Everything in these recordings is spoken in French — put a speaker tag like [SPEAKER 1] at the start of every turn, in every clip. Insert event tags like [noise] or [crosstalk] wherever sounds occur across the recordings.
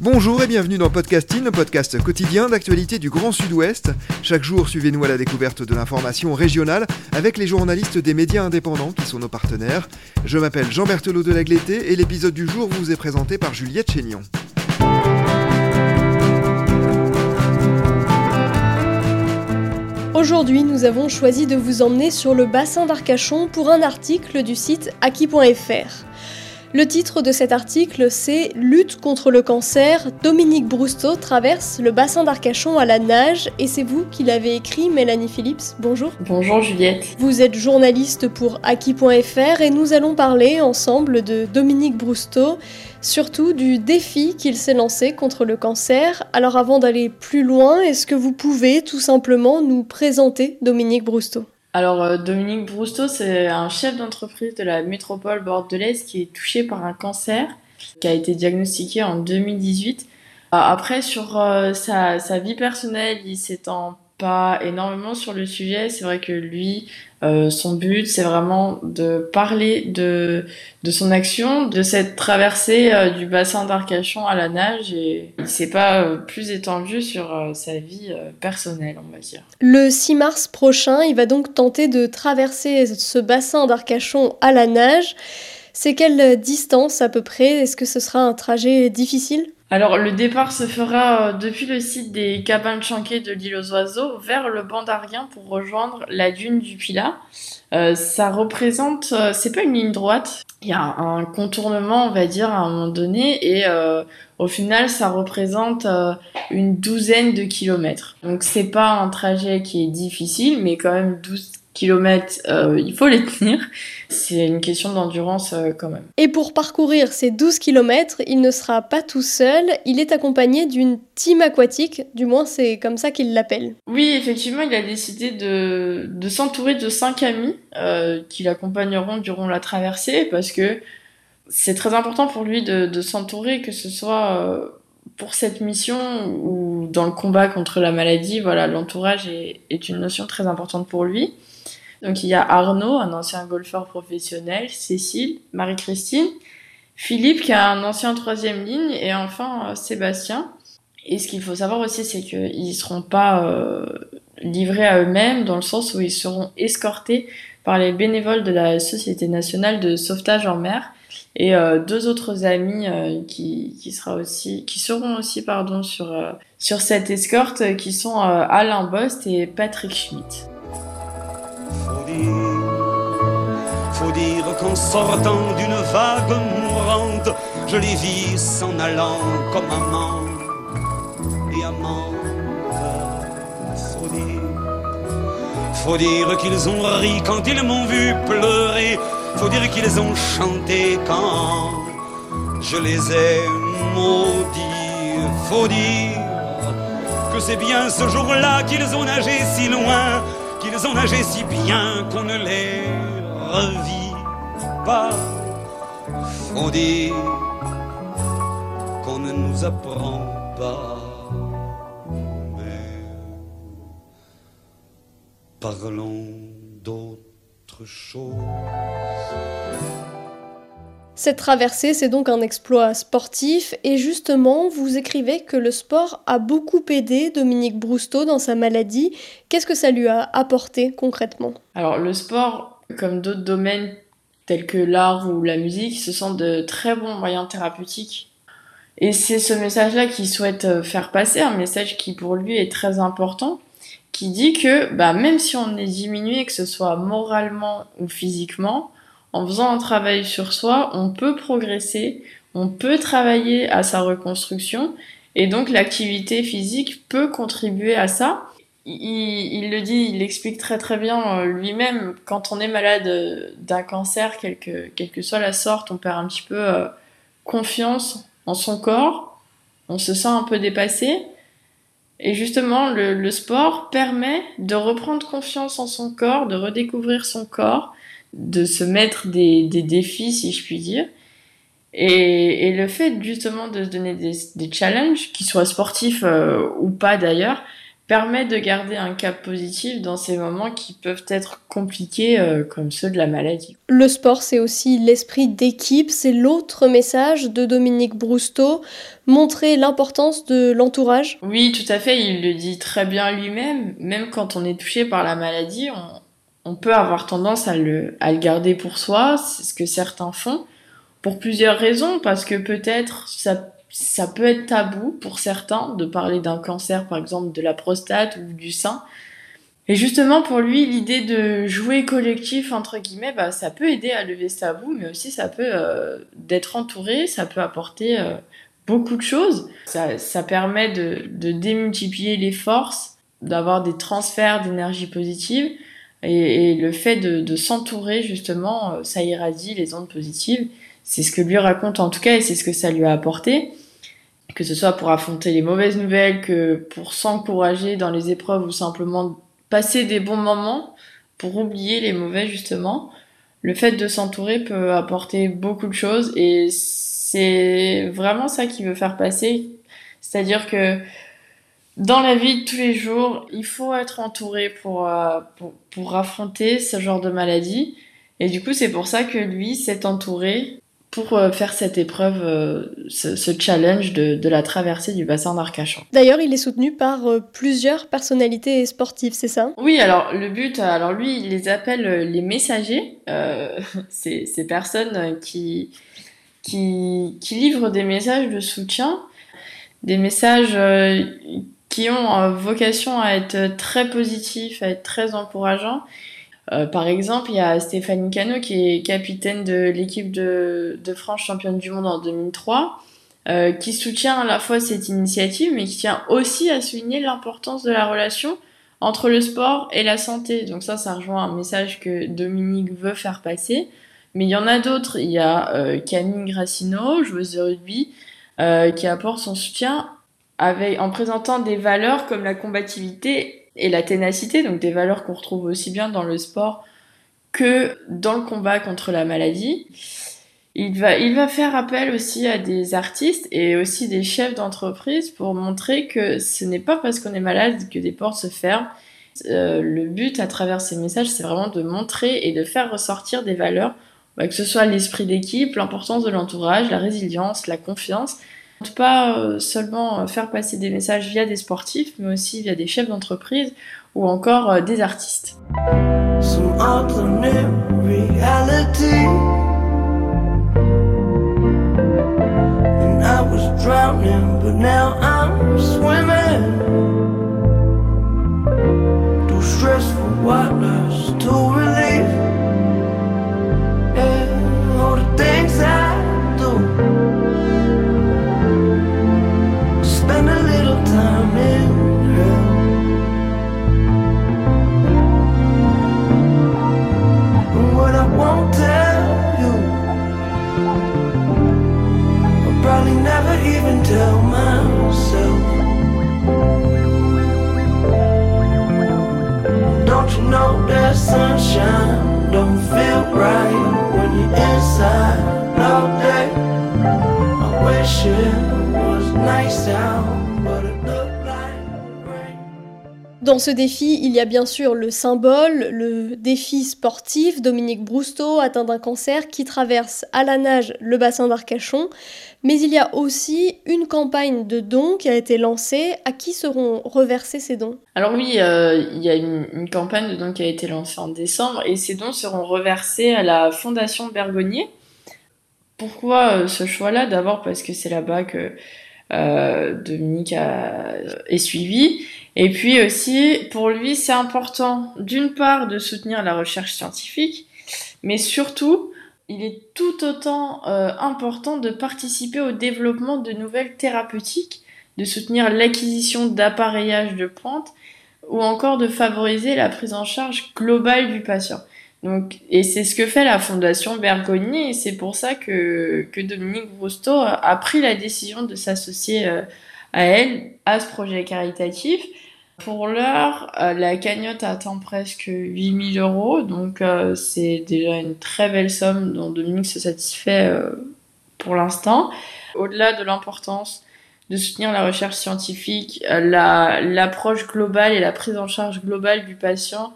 [SPEAKER 1] Bonjour et bienvenue dans Podcasting, le podcast quotidien d'actualité du Grand Sud-Ouest. Chaque jour, suivez-nous à la découverte de l'information régionale avec les journalistes des médias indépendants qui sont nos partenaires. Je m'appelle Jean Berthelot de Lagleté et l'épisode du jour vous est présenté par Juliette Chénion.
[SPEAKER 2] Aujourd'hui, nous avons choisi de vous emmener sur le bassin d'Arcachon pour un article du site aki.fr. Le titre de cet article, c'est Lutte contre le cancer. Dominique Brousteau traverse le bassin d'Arcachon à la nage et c'est vous qui l'avez écrit, Mélanie Phillips. Bonjour.
[SPEAKER 3] Bonjour Juliette.
[SPEAKER 2] Vous êtes journaliste pour Aki.fr et nous allons parler ensemble de Dominique Brousteau, surtout du défi qu'il s'est lancé contre le cancer. Alors avant d'aller plus loin, est-ce que vous pouvez tout simplement nous présenter Dominique Brousteau
[SPEAKER 3] alors euh, Dominique Brousteau, c'est un chef d'entreprise de la métropole bordelaise qui est touché par un cancer qui a été diagnostiqué en 2018. Euh, après, sur euh, sa, sa, vie personnelle, il s'étend pas énormément sur le sujet. C'est vrai que lui, euh, son but, c'est vraiment de parler de, de son action, de cette traversée euh, du bassin d'Arcachon à la nage et il s'est pas euh, plus étendu sur sa vie personnelle, on va dire.
[SPEAKER 2] Le 6 mars prochain, il va donc tenter de traverser ce bassin d'Arcachon à la nage. C'est quelle distance à peu près? Est-ce que ce sera un trajet difficile?
[SPEAKER 3] Alors le départ se fera depuis le site des cabanes chanquées de l'île aux oiseaux vers le banc d'Arguin pour rejoindre la dune du Pilat. Euh, ça représente, euh, c'est pas une ligne droite, il y a un contournement on va dire à un moment donné et euh, au final ça représente une douzaine de kilomètres. Donc c'est pas un trajet qui est difficile mais quand même 12 kilomètres, euh, il faut les tenir. C'est une question d'endurance euh, quand même.
[SPEAKER 2] Et pour parcourir ces 12 kilomètres, il ne sera pas tout seul, il est accompagné d'une team aquatique, du moins c'est comme ça qu'il l'appelle.
[SPEAKER 3] Oui, effectivement, il a décidé de, de s'entourer de cinq amis euh, qui l'accompagneront durant la traversée parce que c'est très important pour lui de, de s'entourer, que ce soit pour cette mission ou dans le combat contre la maladie, voilà, l'entourage est, est, une notion très importante pour lui. Donc il y a Arnaud, un ancien golfeur professionnel, Cécile, Marie-Christine, Philippe qui a un ancien troisième ligne et enfin euh, Sébastien. Et ce qu'il faut savoir aussi, c'est qu'ils ne seront pas euh, livrés à eux-mêmes dans le sens où ils seront escortés par les bénévoles de la Société nationale de sauvetage en mer et euh, deux autres amis qui, qui, sera aussi, qui seront aussi pardon, sur, sur cette escorte qui sont Alain Bost et Patrick Schmitt.
[SPEAKER 4] Faut dire qu'en sortant d'une vague mourante, je les vis s'en allant comme amant et amant. Faut dire, faut dire qu'ils ont ri quand ils m'ont vu pleurer. Faut dire qu'ils ont chanté quand je les ai maudits. Faut dire que c'est bien ce jour-là qu'ils ont nagé si loin qu'ils ont nagé si bien qu'on ne les revit pas. Qu'on ne nous apprend pas. Mais parlons d'autre chose.
[SPEAKER 2] Cette traversée, c'est donc un exploit sportif et justement, vous écrivez que le sport a beaucoup aidé Dominique Brousteau dans sa maladie. Qu'est-ce que ça lui a apporté concrètement?
[SPEAKER 3] Alors le sport, comme d'autres domaines tels que l'art ou la musique, ce sont de très bons moyens thérapeutiques. Et c'est ce message-là qu'il souhaite faire passer, un message qui pour lui est très important, qui dit que bah, même si on est diminué, que ce soit moralement ou physiquement, en faisant un travail sur soi, on peut progresser, on peut travailler à sa reconstruction et donc l'activité physique peut contribuer à ça. Il, le dit, il l'explique très très bien euh, lui-même. Quand on est malade euh, d'un cancer, quelle que, quelle que soit la sorte, on perd un petit peu euh, confiance en son corps. On se sent un peu dépassé. Et justement, le, le, sport permet de reprendre confiance en son corps, de redécouvrir son corps, de se mettre des, des défis, si je puis dire. Et, et, le fait justement de se donner des, des challenges, qu'ils soient sportifs ou pas d'ailleurs, permet de garder un cap positif dans ces moments qui peuvent être compliqués euh, comme ceux de la maladie.
[SPEAKER 2] Le sport, c'est aussi l'esprit d'équipe, c'est l'autre message de Dominique Brousteau, montrer l'importance de l'entourage.
[SPEAKER 3] Oui, tout à fait, il le dit très bien lui-même, même quand on est touché par la maladie, on, on peut avoir tendance à le, à le garder pour soi, c'est ce que certains font, pour plusieurs raisons, parce que peut-être ça ça peut être tabou pour certains de parler d'un cancer, par exemple de la prostate ou du sein. Et justement, pour lui, l'idée de jouer collectif, entre guillemets, bah, ça peut aider à lever ce tabou, mais aussi ça peut, euh, d'être entouré, ça peut apporter euh, beaucoup de choses. Ça, ça permet de, de démultiplier les forces, d'avoir des transferts d'énergie positive, et, le fait de, de s'entourer, justement, euh, ça irradie les ondes positives. C'est ce que lui raconte en tout cas, et c'est ce que ça lui a apporté que ce soit pour affronter les mauvaises nouvelles, que pour s'encourager dans les épreuves ou simplement passer des bons moments pour oublier les mauvais justement. Le fait de s'entourer peut apporter beaucoup de choses et c'est vraiment ça qui veut faire passer. C'est-à-dire que dans la vie de tous les jours, il faut être entouré pour, euh, pour, pour affronter ce genre de maladie. Et du coup, c'est pour ça que lui s'est entouré pour euh, faire cette épreuve, euh, ce, challenge de, la traversée du bassin d'Arcachon.
[SPEAKER 2] D'ailleurs, il est soutenu par euh, plusieurs personnalités sportives, c'est ça?
[SPEAKER 3] Oui, alors le but, alors lui, il les appelle les messagers, euh, [laughs] ces, ces, personnes qui, qui, qui, livrent des messages de soutien, des messages qui ont vocation à être très positifs, à être très encourageants euh, par exemple, il y a Stéphanie Cano qui est capitaine de l'équipe de, de, France championne du monde en 2003, euh, qui soutient à la fois cette initiative, mais qui tient aussi à souligner l'importance de la relation entre le sport et la santé. Donc ça, ça rejoint un message que Dominique veut faire passer. Mais il y en a d'autres. Il y a euh, Camille Grassino, joueuse de rugby, euh, qui apporte son soutien avec, en présentant des valeurs comme la combativité et la ténacité, donc des valeurs qu'on retrouve aussi bien dans le sport que dans le combat contre la maladie. Il va, il va faire appel aussi à des artistes et aussi des chefs d'entreprise pour montrer que ce n'est pas parce qu'on est malade que des portes se ferment. Euh, le but à travers ces messages, c'est vraiment de montrer et de faire ressortir des valeurs, bah, que ce soit l'esprit d'équipe, l'importance de l'entourage, la résilience, la confiance, pas euh, seulement euh, faire passer des messages via des sportifs, mais aussi via des chefs d'entreprise ou encore euh, des artistes.
[SPEAKER 2] Dans ce défi, il y a bien sûr le symbole, le défi sportif, Dominique Brousteau atteint d'un cancer qui traverse à la nage le bassin d'Arcachon, mais il y a aussi une campagne de dons qui a été lancée. À qui seront reversés ces dons?
[SPEAKER 3] Alors oui, euh, il y a une, campagne de dons qui a été lancée en décembre et ces dons seront reversés à la Fondation Bergonnier. Pourquoi euh, ce choix-là? D'abord parce que c'est là-bas que euh, Dominique a, est suivi et puis aussi, pour lui, c'est important d'une part de soutenir la recherche scientifique, mais surtout, il est tout autant euh, important de participer au développement de nouvelles thérapeutiques, de soutenir l'acquisition d'appareillages de pointe ou encore de favoriser la prise en charge globale du patient. Donc, et c'est ce que fait la Fondation Bergoni, et c'est pour ça que, que Dominique Brousteau a pris la décision de s'associer euh, à elle, à ce projet caritatif. Pour l'heure, euh, la cagnotte atteint presque 8000 euros, donc euh, c'est déjà une très belle somme dont Dominique se satisfait pour l'instant. Au-delà de l'importance de soutenir la recherche scientifique, l'approche globale et la prise en charge globale du patient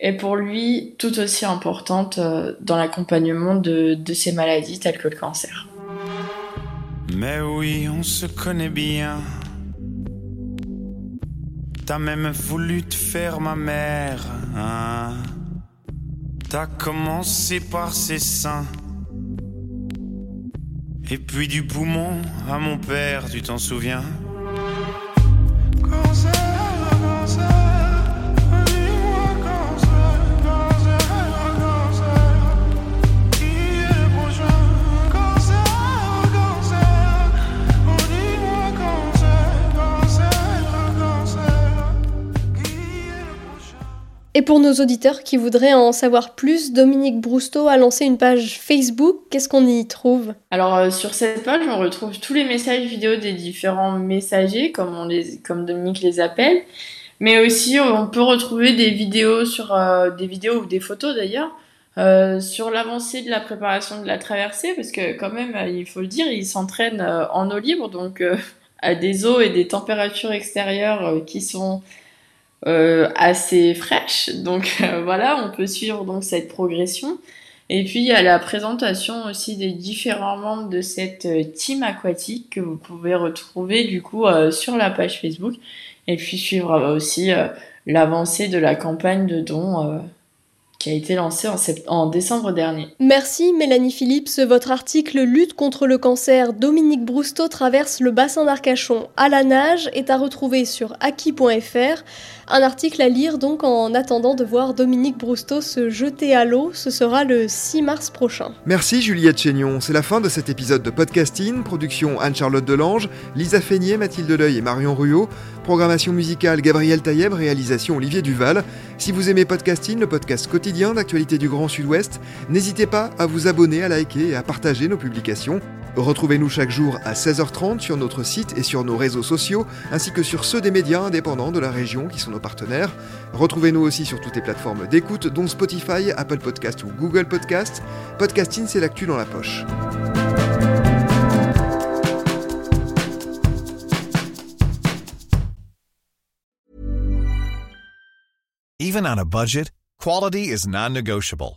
[SPEAKER 3] est pour lui tout aussi importante euh, dans l'accompagnement de, de ces maladies telles que le cancer.
[SPEAKER 5] Mais oui, on se connaît bien. T'as même voulu te faire ma mère. Hein? T'as commencé par ses seins. Et puis du poumon à mon père, tu t'en souviens?
[SPEAKER 2] Pour nos auditeurs qui voudraient en savoir plus, Dominique Brousteau a lancé une page Facebook. Qu'est-ce qu'on y trouve?
[SPEAKER 3] Alors euh, sur cette page, on retrouve tous les messages vidéo des différents messagers, comme, on les, comme Dominique les appelle. Mais aussi, on peut retrouver des vidéos sur euh, des vidéos ou des photos d'ailleurs euh, sur l'avancée de la préparation de la traversée, parce que quand même, il faut le dire, ils s'entraînent en eau libre, donc [laughs] à des eaux et des températures extérieures qui sont assez fraîche. Donc euh, [laughs] voilà, on peut suivre donc cette progression. Et puis il y a la présentation aussi des différents membres de cette euh, team aquatique que vous pouvez retrouver du coup sur la page Facebook. Et puis suivre aussi l'avancée de la campagne de dons qui a été lancée en, en, décembre dernier.
[SPEAKER 2] Merci Mélanie Phillips. Votre article Lutte contre le cancer, Dominique Brousteau traverse le bassin d'Arcachon à la nage est à retrouver sur acquis.fr. Un article à lire donc en attendant de voir Dominique Brousteau se jeter à l'eau. Ce sera le 6 mars prochain.
[SPEAKER 1] Merci Juliette Chénion. C'est la fin de cet épisode de Podcasting. Production Anne-Charlotte Delange, Lisa Feignet, Mathilde Leuil et Marion Ruot. Programmation musicale Gabriel Taïeb, réalisation Olivier Duval. Si vous aimez Podcasting, le podcast quotidien d'actualité du Grand Sud-Ouest, n'hésitez pas à vous abonner, à liker et à partager nos publications. Retrouvez-nous chaque jour à 16h30 sur notre site et sur nos réseaux sociaux, ainsi que sur ceux des médias indépendants de la région qui sont nos partenaires. Retrouvez-nous aussi sur toutes les plateformes d'écoute, dont Spotify, Apple Podcast ou Google Podcast. Podcasting, c'est l'actu dans la poche.
[SPEAKER 6] Even on a budget, quality is non-negotiable.